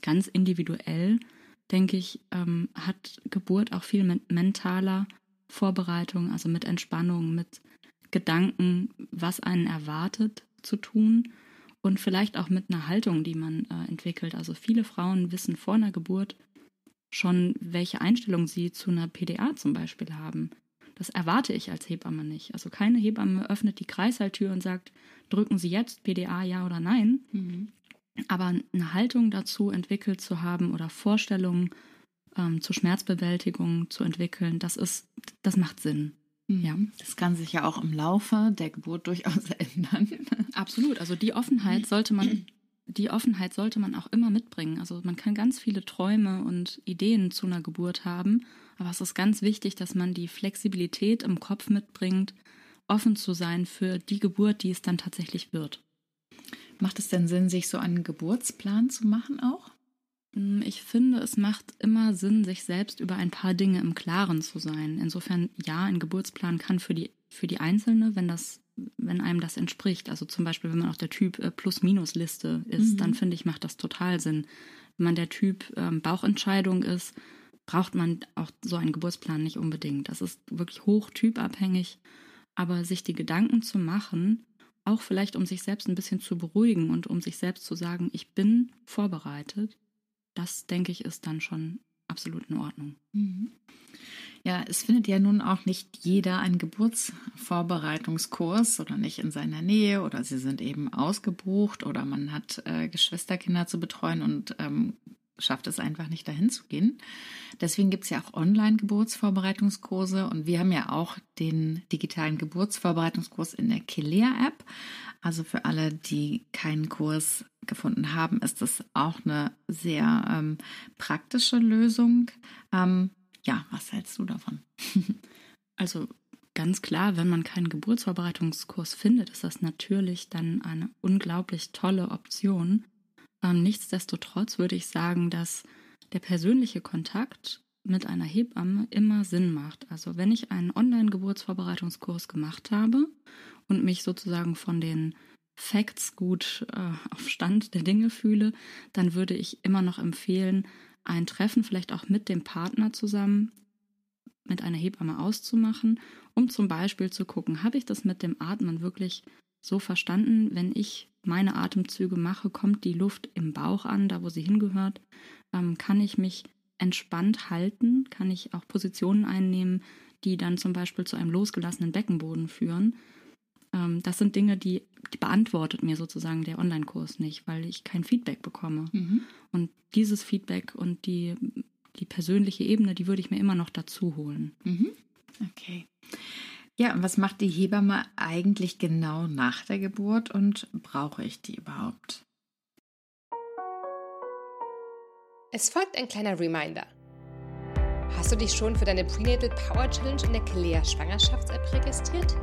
ganz individuell, denke ich, ähm, hat Geburt auch viel mit mentaler Vorbereitung, also mit Entspannung, mit Gedanken, was einen erwartet, zu tun und vielleicht auch mit einer Haltung, die man äh, entwickelt. Also viele Frauen wissen vor einer Geburt schon, welche Einstellung sie zu einer PDA zum Beispiel haben. Das erwarte ich als Hebamme nicht. Also keine Hebamme öffnet die Kreißsaaltür und sagt, drücken Sie jetzt PDA ja oder nein. Mhm. Aber eine Haltung dazu entwickelt zu haben oder Vorstellungen ähm, zur Schmerzbewältigung zu entwickeln, das ist, das macht Sinn. Mhm. Ja. Das kann sich ja auch im Laufe der Geburt durchaus ändern. Absolut. Also die Offenheit sollte man, die Offenheit sollte man auch immer mitbringen. Also man kann ganz viele Träume und Ideen zu einer Geburt haben, aber es ist ganz wichtig, dass man die Flexibilität im Kopf mitbringt, offen zu sein für die Geburt, die es dann tatsächlich wird. Macht es denn Sinn, sich so einen Geburtsplan zu machen auch? Hm, ich finde, es macht immer Sinn, sich selbst über ein paar Dinge im Klaren zu sein. Insofern, ja, ein Geburtsplan kann für die, für die Einzelne, wenn das, wenn einem das entspricht. Also zum Beispiel, wenn man auf der Typ äh, Plus-Minus-Liste ist, mhm. dann finde ich, macht das total Sinn. Wenn man der Typ ähm, Bauchentscheidung ist, braucht man auch so einen Geburtsplan nicht unbedingt. Das ist wirklich hochtypabhängig. Aber sich die Gedanken zu machen, auch vielleicht um sich selbst ein bisschen zu beruhigen und um sich selbst zu sagen, ich bin vorbereitet, das denke ich ist dann schon absolut in Ordnung. Mhm. Ja, es findet ja nun auch nicht jeder einen Geburtsvorbereitungskurs oder nicht in seiner Nähe oder sie sind eben ausgebucht oder man hat äh, Geschwisterkinder zu betreuen und ähm, schafft es einfach nicht dahin zu gehen. Deswegen gibt es ja auch Online-Geburtsvorbereitungskurse und wir haben ja auch den digitalen Geburtsvorbereitungskurs in der Kilea-App. Also für alle, die keinen Kurs gefunden haben, ist das auch eine sehr ähm, praktische Lösung. Ähm, ja, was hältst du davon? also ganz klar, wenn man keinen Geburtsvorbereitungskurs findet, ist das natürlich dann eine unglaublich tolle Option. Ähm, nichtsdestotrotz würde ich sagen, dass der persönliche Kontakt mit einer Hebamme immer Sinn macht. Also wenn ich einen Online-Geburtsvorbereitungskurs gemacht habe und mich sozusagen von den Facts gut äh, auf Stand der Dinge fühle, dann würde ich immer noch empfehlen, ein Treffen vielleicht auch mit dem Partner zusammen mit einer Hebamme auszumachen, um zum Beispiel zu gucken, habe ich das mit dem Atmen wirklich so verstanden, wenn ich meine Atemzüge mache, kommt die Luft im Bauch an, da wo sie hingehört, ähm, kann ich mich entspannt halten, kann ich auch Positionen einnehmen, die dann zum Beispiel zu einem losgelassenen Beckenboden führen. Ähm, das sind Dinge, die, die, beantwortet mir sozusagen der Online-Kurs nicht, weil ich kein Feedback bekomme. Mhm. Und dieses Feedback und die, die persönliche Ebene, die würde ich mir immer noch dazu holen. Mhm. Okay. Ja, und was macht die Hebamme eigentlich genau nach der Geburt und brauche ich die überhaupt? Es folgt ein kleiner Reminder. Hast du dich schon für deine Prenatal Power Challenge in der Kelea Schwangerschafts-App registriert?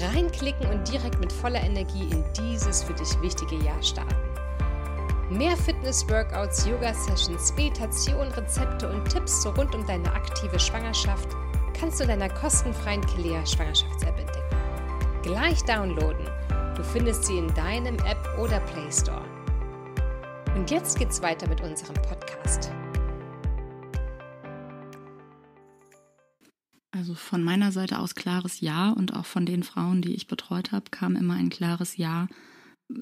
Reinklicken und direkt mit voller Energie in dieses für dich wichtige Jahr starten. Mehr Fitness-Workouts, Yoga-Sessions, Meditation, Rezepte und Tipps rund um deine aktive Schwangerschaft kannst du in deiner kostenfreien Kelea Schwangerschafts-App entdecken. Gleich downloaden. Du findest sie in deinem App oder Play Store. Und jetzt geht's weiter mit unserem Podcast. Also von meiner Seite aus klares Ja und auch von den Frauen, die ich betreut habe, kam immer ein klares Ja.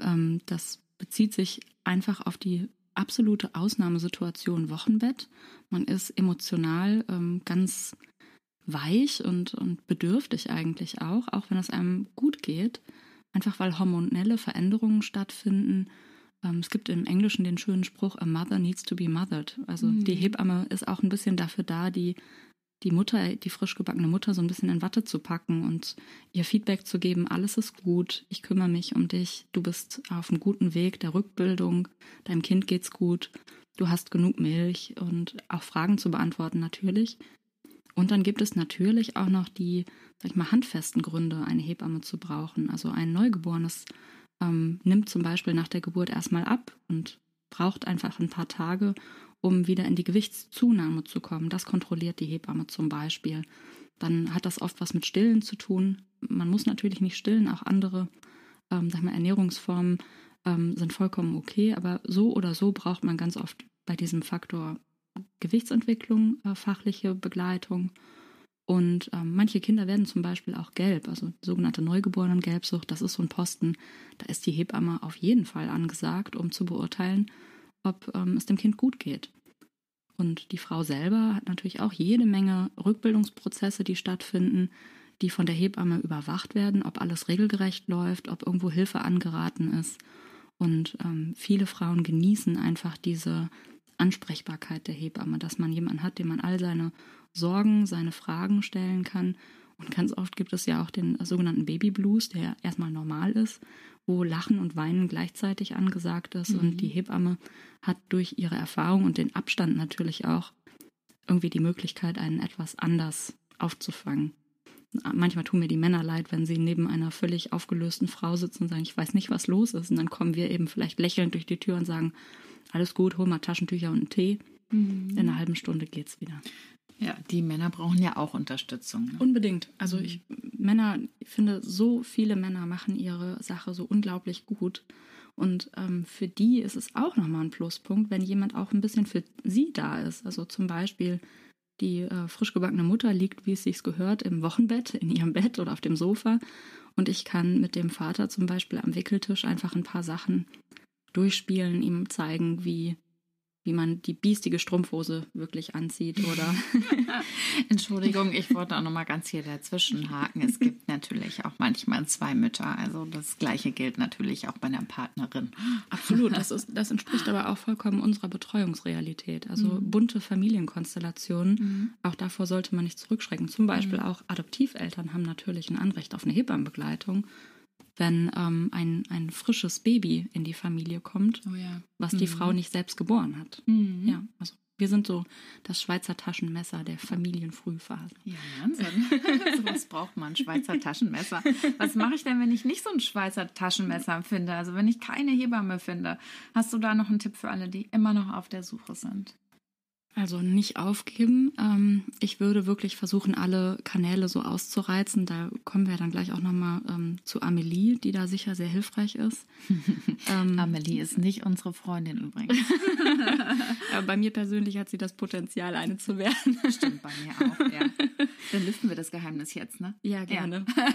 Ähm, das bezieht sich einfach auf die absolute Ausnahmesituation Wochenbett. Man ist emotional ähm, ganz weich und, und bedürftig eigentlich auch, auch wenn es einem gut geht, einfach weil hormonelle Veränderungen stattfinden ähm, es gibt im Englischen den schönen Spruch, a mother needs to be mothered. Also mhm. die Hebamme ist auch ein bisschen dafür da, die, die Mutter, die frisch gebackene Mutter so ein bisschen in Watte zu packen und ihr Feedback zu geben, alles ist gut, ich kümmere mich um dich, du bist auf einem guten Weg der Rückbildung, deinem Kind geht's gut, du hast genug Milch und auch Fragen zu beantworten natürlich. Und dann gibt es natürlich auch noch die, sag ich mal, handfesten Gründe, eine Hebamme zu brauchen. Also ein Neugeborenes ähm, nimmt zum Beispiel nach der Geburt erstmal ab und braucht einfach ein paar Tage, um wieder in die Gewichtszunahme zu kommen. Das kontrolliert die Hebamme zum Beispiel. Dann hat das oft was mit Stillen zu tun. Man muss natürlich nicht stillen, auch andere ähm, sag mal, Ernährungsformen ähm, sind vollkommen okay, aber so oder so braucht man ganz oft bei diesem Faktor Gewichtsentwicklung äh, fachliche Begleitung. Und ähm, manche Kinder werden zum Beispiel auch gelb, also sogenannte Neugeborenen-Gelbsucht. Das ist so ein Posten, da ist die Hebamme auf jeden Fall angesagt, um zu beurteilen, ob ähm, es dem Kind gut geht. Und die Frau selber hat natürlich auch jede Menge Rückbildungsprozesse, die stattfinden, die von der Hebamme überwacht werden, ob alles regelgerecht läuft, ob irgendwo Hilfe angeraten ist. Und ähm, viele Frauen genießen einfach diese Ansprechbarkeit der Hebamme, dass man jemanden hat, dem man all seine Sorgen, seine Fragen stellen kann. Und ganz oft gibt es ja auch den sogenannten Baby Blues, der erstmal normal ist, wo Lachen und Weinen gleichzeitig angesagt ist. Mhm. Und die Hebamme hat durch ihre Erfahrung und den Abstand natürlich auch irgendwie die Möglichkeit, einen etwas anders aufzufangen. Manchmal tun mir die Männer leid, wenn sie neben einer völlig aufgelösten Frau sitzen und sagen, ich weiß nicht, was los ist. Und dann kommen wir eben vielleicht lächelnd durch die Tür und sagen, alles gut, hol mal Taschentücher und einen Tee. Mhm. In einer halben Stunde geht's wieder. Ja, die Männer brauchen ja auch Unterstützung. Ne? Unbedingt. Also ich Männer, ich finde, so viele Männer machen ihre Sache so unglaublich gut. Und ähm, für die ist es auch nochmal ein Pluspunkt, wenn jemand auch ein bisschen für sie da ist. Also zum Beispiel die äh, frisch gebackene Mutter liegt, wie es sich gehört, im Wochenbett, in ihrem Bett oder auf dem Sofa. Und ich kann mit dem Vater zum Beispiel am Wickeltisch einfach ein paar Sachen durchspielen, ihm zeigen, wie wie man die biestige Strumpfhose wirklich anzieht oder Entschuldigung, ich wollte auch noch mal ganz hier dazwischen haken. Es gibt natürlich auch manchmal zwei Mütter, also das gleiche gilt natürlich auch bei einer Partnerin. Absolut, das ist das entspricht aber auch vollkommen unserer Betreuungsrealität. Also mhm. bunte Familienkonstellationen, mhm. auch davor sollte man nicht zurückschrecken. Zum Beispiel mhm. auch Adoptiveltern haben natürlich ein Anrecht auf eine Hebammenbegleitung wenn ähm, ein, ein frisches Baby in die Familie kommt, oh ja. was mhm. die Frau nicht selbst geboren hat. Mhm. Ja, also wir sind so das Schweizer Taschenmesser der Familienfrühphase. Ja, Wahnsinn. so was braucht man, Schweizer Taschenmesser. Was mache ich denn, wenn ich nicht so ein Schweizer Taschenmesser finde? Also wenn ich keine Hebamme finde? Hast du da noch einen Tipp für alle, die immer noch auf der Suche sind? Also nicht aufgeben. Ähm, ich würde wirklich versuchen, alle Kanäle so auszureizen. Da kommen wir dann gleich auch nochmal ähm, zu Amelie, die da sicher sehr hilfreich ist. ähm, Amelie ist nicht unsere Freundin übrigens. ja, bei mir persönlich hat sie das Potenzial, eine zu werden. Stimmt, bei mir auch, ja. Dann lüften wir das Geheimnis jetzt, ne? Ja, gerne. Ja.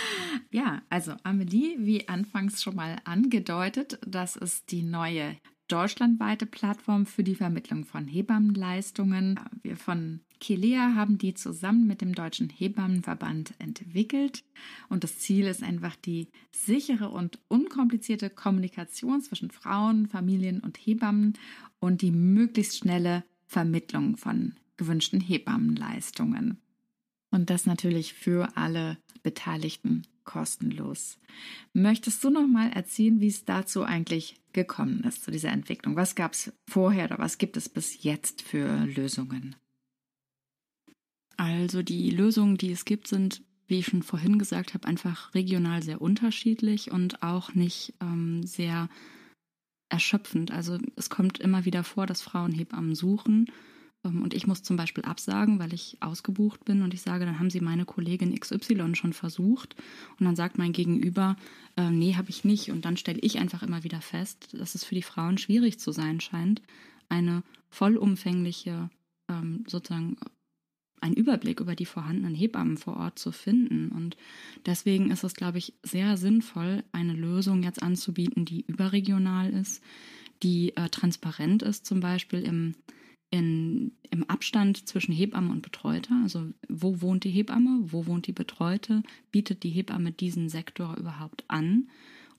ja, also Amelie, wie anfangs schon mal angedeutet, das ist die neue deutschlandweite Plattform für die Vermittlung von Hebammenleistungen. Wir von Kelea haben die zusammen mit dem Deutschen Hebammenverband entwickelt. Und das Ziel ist einfach die sichere und unkomplizierte Kommunikation zwischen Frauen, Familien und Hebammen und die möglichst schnelle Vermittlung von gewünschten Hebammenleistungen. Und das natürlich für alle Beteiligten kostenlos. Möchtest du noch mal erzählen, wie es dazu eigentlich gekommen ist, zu dieser Entwicklung? Was gab es vorher oder was gibt es bis jetzt für Lösungen? Also die Lösungen, die es gibt, sind, wie ich schon vorhin gesagt habe, einfach regional sehr unterschiedlich und auch nicht ähm, sehr erschöpfend. Also es kommt immer wieder vor, dass Frauen Hebammen suchen und ich muss zum Beispiel absagen, weil ich ausgebucht bin und ich sage, dann haben Sie meine Kollegin XY schon versucht und dann sagt mein Gegenüber, äh, nee, habe ich nicht und dann stelle ich einfach immer wieder fest, dass es für die Frauen schwierig zu sein scheint, eine vollumfängliche ähm, sozusagen einen Überblick über die vorhandenen Hebammen vor Ort zu finden. Und deswegen ist es, glaube ich, sehr sinnvoll, eine Lösung jetzt anzubieten, die überregional ist, die äh, transparent ist, zum Beispiel im in, im Abstand zwischen Hebamme und Betreuter, also wo wohnt die Hebamme, wo wohnt die Betreute, bietet die Hebamme diesen Sektor überhaupt an.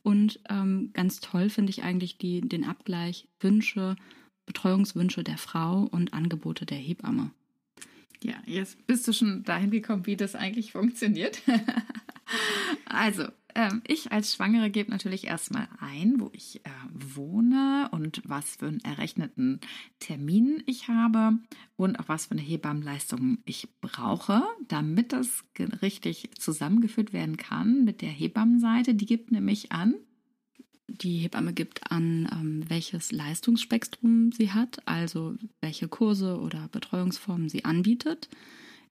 Und ähm, ganz toll finde ich eigentlich die, den Abgleich Wünsche, Betreuungswünsche der Frau und Angebote der Hebamme. Ja, jetzt bist du schon dahin gekommen, wie das eigentlich funktioniert. also, ähm, ich als Schwangere gebe natürlich erstmal ein, wo ich äh, wohne und was für einen errechneten Termin ich habe und auch was für eine Hebammenleistung ich brauche, damit das richtig zusammengeführt werden kann mit der Hebammenseite. Die gibt nämlich an, die Hebamme gibt an, ähm, welches Leistungsspektrum sie hat, also welche Kurse oder Betreuungsformen sie anbietet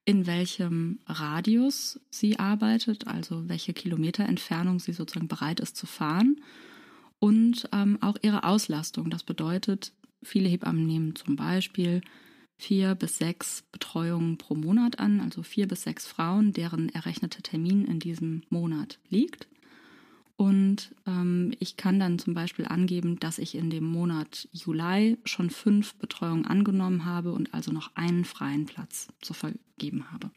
in welchem Radius sie arbeitet, also welche Kilometerentfernung sie sozusagen bereit ist zu fahren und ähm, auch ihre Auslastung. Das bedeutet, viele Hebammen nehmen zum Beispiel vier bis sechs Betreuungen pro Monat an, also vier bis sechs Frauen, deren errechnete Termin in diesem Monat liegt. Und ähm, ich kann dann zum Beispiel angeben, dass ich in dem Monat Juli schon fünf Betreuungen angenommen habe und also noch einen freien Platz zu vergeben habe.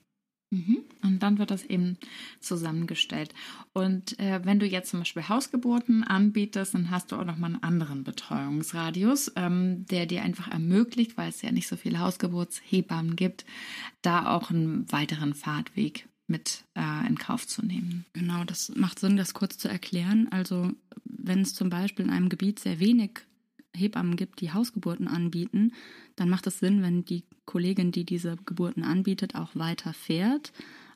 Mhm. Und dann wird das eben zusammengestellt. Und äh, wenn du jetzt zum Beispiel Hausgeburten anbietest, dann hast du auch nochmal einen anderen Betreuungsradius, ähm, der dir einfach ermöglicht, weil es ja nicht so viele Hausgeburtshebammen gibt, da auch einen weiteren Fahrtweg mit äh, in Kauf zu nehmen. Genau, das macht Sinn, das kurz zu erklären. Also wenn es zum Beispiel in einem Gebiet sehr wenig Hebammen gibt, die Hausgeburten anbieten, dann macht es Sinn, wenn die Kollegin, die diese Geburten anbietet, auch weiter fährt,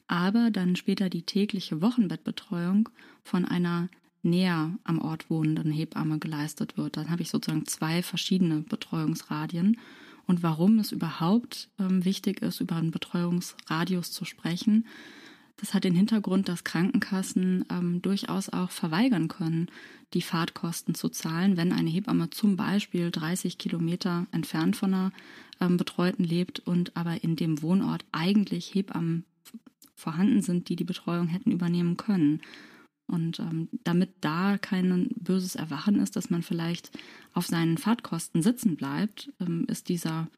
aber dann später die tägliche Wochenbettbetreuung von einer näher am Ort wohnenden Hebamme geleistet wird. Dann habe ich sozusagen zwei verschiedene Betreuungsradien. Und warum es überhaupt ähm, wichtig ist, über einen Betreuungsradius zu sprechen, das hat den Hintergrund, dass Krankenkassen ähm, durchaus auch verweigern können, die Fahrtkosten zu zahlen, wenn eine Hebamme zum Beispiel 30 Kilometer entfernt von einer ähm, Betreuten lebt und aber in dem Wohnort eigentlich Hebammen vorhanden sind, die die Betreuung hätten übernehmen können. Und ähm, damit da kein böses Erwachen ist, dass man vielleicht auf seinen Fahrtkosten sitzen bleibt, ähm, ist dieser,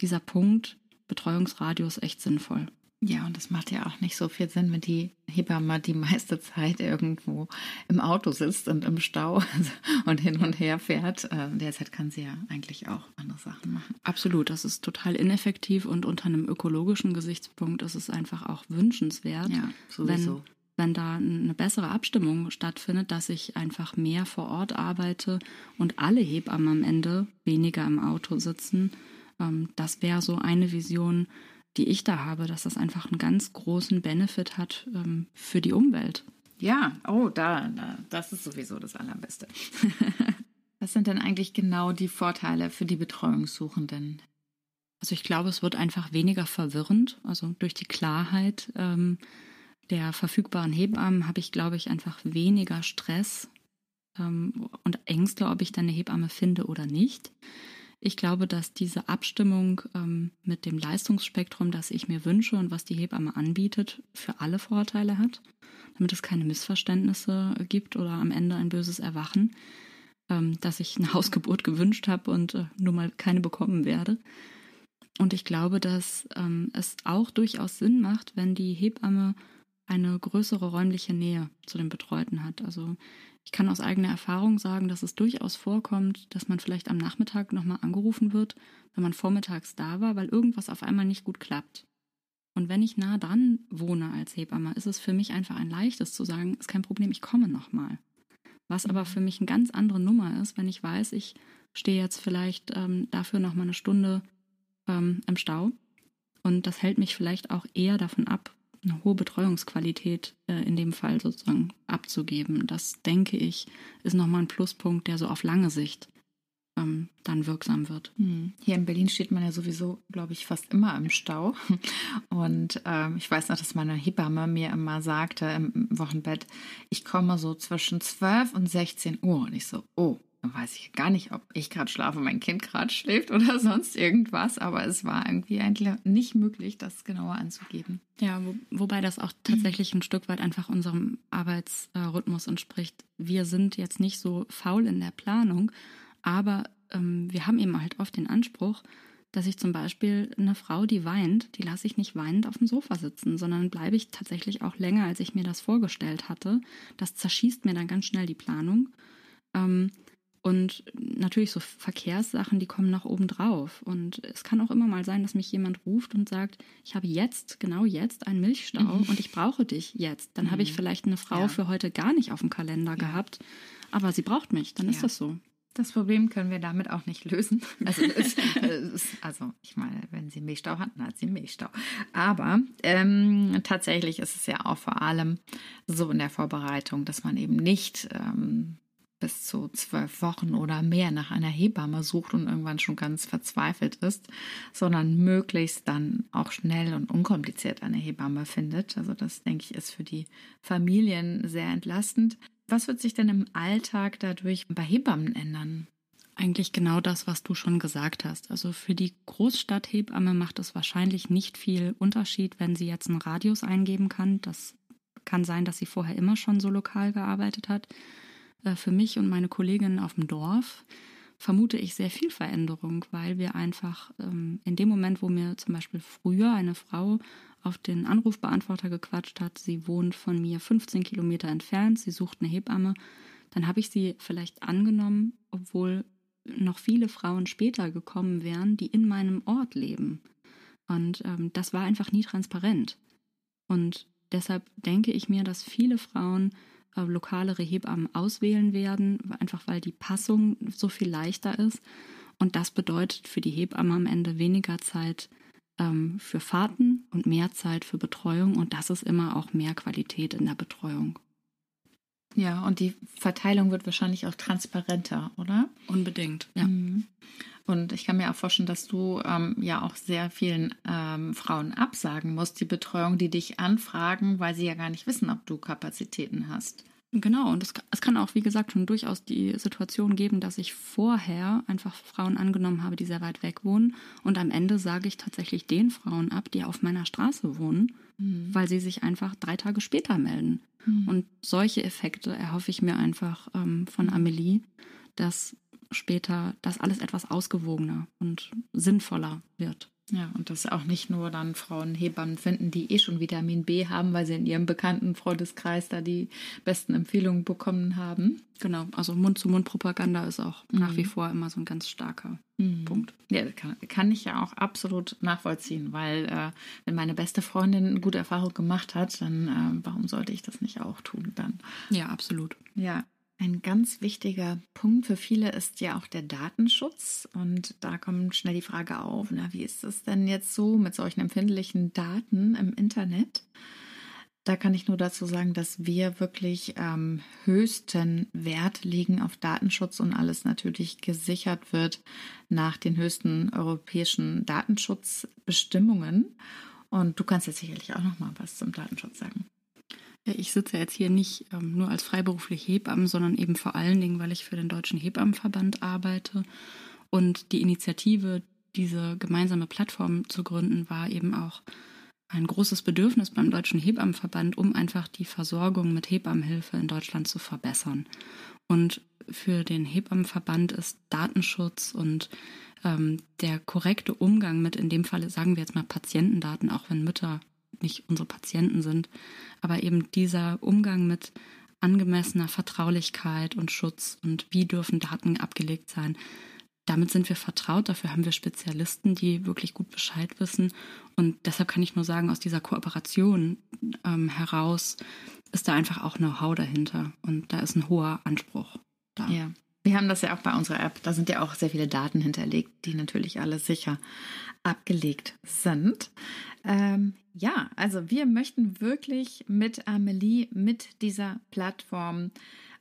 dieser Punkt Betreuungsradius echt sinnvoll. Ja, und das macht ja auch nicht so viel Sinn, wenn die Hebamme die meiste Zeit irgendwo im Auto sitzt und im Stau und hin und her fährt. Äh, in der Zeit kann sie ja eigentlich auch andere Sachen machen. Absolut, das ist total ineffektiv und unter einem ökologischen Gesichtspunkt ist es einfach auch wünschenswert, ja, sowieso. wenn wenn da eine bessere Abstimmung stattfindet, dass ich einfach mehr vor Ort arbeite und alle Hebammen am Ende weniger im Auto sitzen. Ähm, das wäre so eine Vision, die ich da habe, dass das einfach einen ganz großen Benefit hat ähm, für die Umwelt. Ja, oh, da, da, das ist sowieso das Allerbeste. Was sind denn eigentlich genau die Vorteile für die Betreuungssuchenden? Also ich glaube, es wird einfach weniger verwirrend. Also durch die Klarheit ähm, der verfügbaren Hebammen habe ich, glaube ich, einfach weniger Stress ähm, und Ängste, ob ich dann eine Hebamme finde oder nicht. Ich glaube, dass diese Abstimmung ähm, mit dem Leistungsspektrum, das ich mir wünsche und was die Hebamme anbietet, für alle Vorteile hat, damit es keine Missverständnisse gibt oder am Ende ein böses Erwachen, ähm, dass ich eine Hausgeburt gewünscht habe und äh, nur mal keine bekommen werde. Und ich glaube, dass ähm, es auch durchaus Sinn macht, wenn die Hebamme eine größere räumliche Nähe zu den Betreuten hat. Also ich kann aus eigener Erfahrung sagen, dass es durchaus vorkommt, dass man vielleicht am Nachmittag nochmal angerufen wird, wenn man vormittags da war, weil irgendwas auf einmal nicht gut klappt. Und wenn ich nah dran wohne als Hebamme, ist es für mich einfach ein leichtes zu sagen, ist kein Problem, ich komme nochmal. Was aber für mich eine ganz andere Nummer ist, wenn ich weiß, ich stehe jetzt vielleicht ähm, dafür nochmal eine Stunde ähm, im Stau. Und das hält mich vielleicht auch eher davon ab, eine hohe Betreuungsqualität äh, in dem Fall sozusagen abzugeben. Das denke ich, ist nochmal ein Pluspunkt, der so auf lange Sicht ähm, dann wirksam wird. Hm. Hier in Berlin steht man ja sowieso, glaube ich, fast immer im Stau. Und ähm, ich weiß noch, dass meine Hebamme mir immer sagte im Wochenbett, ich komme so zwischen 12 und 16 Uhr. Und ich so, oh, weiß ich gar nicht, ob ich gerade schlafe, mein Kind gerade schläft oder sonst irgendwas, aber es war irgendwie eigentlich nicht möglich, das genauer anzugeben. Ja, wo, wobei das auch tatsächlich ein Stück weit einfach unserem Arbeitsrhythmus entspricht. Wir sind jetzt nicht so faul in der Planung, aber ähm, wir haben eben halt oft den Anspruch, dass ich zum Beispiel eine Frau, die weint, die lasse ich nicht weinend auf dem Sofa sitzen, sondern bleibe ich tatsächlich auch länger, als ich mir das vorgestellt hatte. Das zerschießt mir dann ganz schnell die Planung. Ähm, und natürlich so Verkehrssachen, die kommen nach oben drauf. Und es kann auch immer mal sein, dass mich jemand ruft und sagt, ich habe jetzt, genau jetzt, einen Milchstau mhm. und ich brauche dich jetzt. Dann mhm. habe ich mhm. vielleicht eine Frau ja. für heute gar nicht auf dem Kalender ja. gehabt, aber sie braucht mich, dann ist das so. Das Problem können wir damit auch nicht lösen. Also, es, also ich meine, wenn sie Milchstau hat, dann hat sie Milchstau. Aber ähm, tatsächlich ist es ja auch vor allem so in der Vorbereitung, dass man eben nicht ähm, bis zu zwölf Wochen oder mehr nach einer Hebamme sucht und irgendwann schon ganz verzweifelt ist, sondern möglichst dann auch schnell und unkompliziert eine Hebamme findet. Also das, denke ich, ist für die Familien sehr entlastend. Was wird sich denn im Alltag dadurch bei Hebammen ändern? Eigentlich genau das, was du schon gesagt hast. Also für die Großstadthebamme macht es wahrscheinlich nicht viel Unterschied, wenn sie jetzt einen Radius eingeben kann. Das kann sein, dass sie vorher immer schon so lokal gearbeitet hat. Äh, für mich und meine Kolleginnen auf dem Dorf vermute ich sehr viel Veränderung, weil wir einfach ähm, in dem Moment, wo mir zum Beispiel früher eine Frau auf den Anrufbeantworter gequatscht hat, sie wohnt von mir 15 Kilometer entfernt, sie sucht eine Hebamme, dann habe ich sie vielleicht angenommen, obwohl noch viele Frauen später gekommen wären, die in meinem Ort leben. Und ähm, das war einfach nie transparent. Und deshalb denke ich mir, dass viele Frauen lokalere Hebammen auswählen werden, einfach weil die Passung so viel leichter ist. Und das bedeutet für die Hebamme am Ende weniger Zeit ähm, für Fahrten und mehr Zeit für Betreuung. Und das ist immer auch mehr Qualität in der Betreuung. Ja, und die Verteilung wird wahrscheinlich auch transparenter, oder? Unbedingt, ja. Mhm. Und ich kann mir auch vorstellen, dass du ähm, ja auch sehr vielen ähm, Frauen absagen musst, die Betreuung, die dich anfragen, weil sie ja gar nicht wissen, ob du Kapazitäten hast. Genau, und es, es kann auch, wie gesagt, schon durchaus die Situation geben, dass ich vorher einfach Frauen angenommen habe, die sehr weit weg wohnen. Und am Ende sage ich tatsächlich den Frauen ab, die auf meiner Straße wohnen, mhm. weil sie sich einfach drei Tage später melden. Mhm. Und solche Effekte erhoffe ich mir einfach ähm, von Amelie, dass später das alles etwas ausgewogener und sinnvoller wird. Ja, und dass auch nicht nur dann Frauen Hebammen finden, die eh schon Vitamin B haben, weil sie in ihrem bekannten Freundeskreis da die besten Empfehlungen bekommen haben. Genau, also Mund-zu-Mund-Propaganda ist auch mhm. nach wie vor immer so ein ganz starker mhm. Punkt. Ja, kann, kann, ich ja auch absolut nachvollziehen, weil äh, wenn meine beste Freundin eine gute Erfahrung gemacht hat, dann äh, warum sollte ich das nicht auch tun dann? Ja, absolut. Ja, ein ganz wichtiger Punkt für viele ist ja auch der Datenschutz. Und da kommt schnell die Frage auf, na, wie ist es denn jetzt so mit solchen empfindlichen Daten im Internet? Da kann ich nur dazu sagen, dass wir wirklich ähm, höchsten Wert legen auf Datenschutz und alles natürlich gesichert wird nach den höchsten europäischen Datenschutzbestimmungen. Und du kannst jetzt sicherlich auch noch mal was zum Datenschutz sagen. Ich sitze jetzt hier nicht ähm, nur als freiberufliche Hebamme, sondern eben vor allen Dingen, weil ich für den Deutschen Hebammenverband arbeite. Und die Initiative, diese gemeinsame Plattform zu gründen, war eben auch ein großes Bedürfnis beim Deutschen Hebammenverband, um einfach die Versorgung mit Hebammenhilfe in Deutschland zu verbessern. Und für den Hebammenverband ist Datenschutz und ähm, der korrekte Umgang mit, in dem Falle sagen wir jetzt mal Patientendaten, auch wenn Mütter nicht unsere Patienten sind, aber eben dieser Umgang mit angemessener Vertraulichkeit und Schutz und wie dürfen Daten abgelegt sein. Damit sind wir vertraut, dafür haben wir Spezialisten, die wirklich gut Bescheid wissen. Und deshalb kann ich nur sagen, aus dieser Kooperation ähm, heraus ist da einfach auch Know-how dahinter und da ist ein hoher Anspruch da. Ja. Wir haben das ja auch bei unserer App. Da sind ja auch sehr viele Daten hinterlegt, die natürlich alle sicher abgelegt sind. Ähm, ja, also wir möchten wirklich mit Amelie, mit dieser Plattform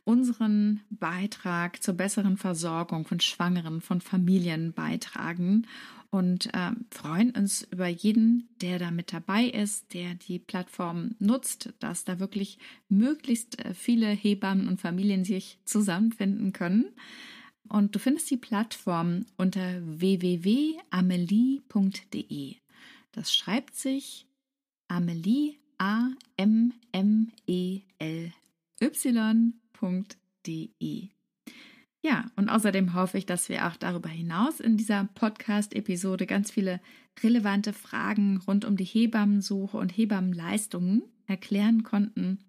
unseren Beitrag zur besseren Versorgung von Schwangeren, von Familien beitragen und äh, freuen uns über jeden, der da mit dabei ist, der die Plattform nutzt, dass da wirklich möglichst äh, viele Hebammen und Familien sich zusammenfinden können. Und du findest die Plattform unter www.amelie.de. Das schreibt sich Amelie, A-M-M-E-L-Y.de. Ja, und außerdem hoffe ich, dass wir auch darüber hinaus in dieser Podcast-Episode ganz viele relevante Fragen rund um die Hebammensuche und Hebammenleistungen erklären konnten.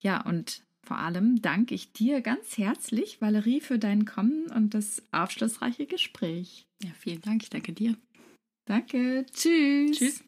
Ja, und vor allem danke ich dir ganz herzlich, Valerie, für dein Kommen und das aufschlussreiche Gespräch. Ja, vielen Dank. Ich danke dir. Danke. Tschüss. Tschüss.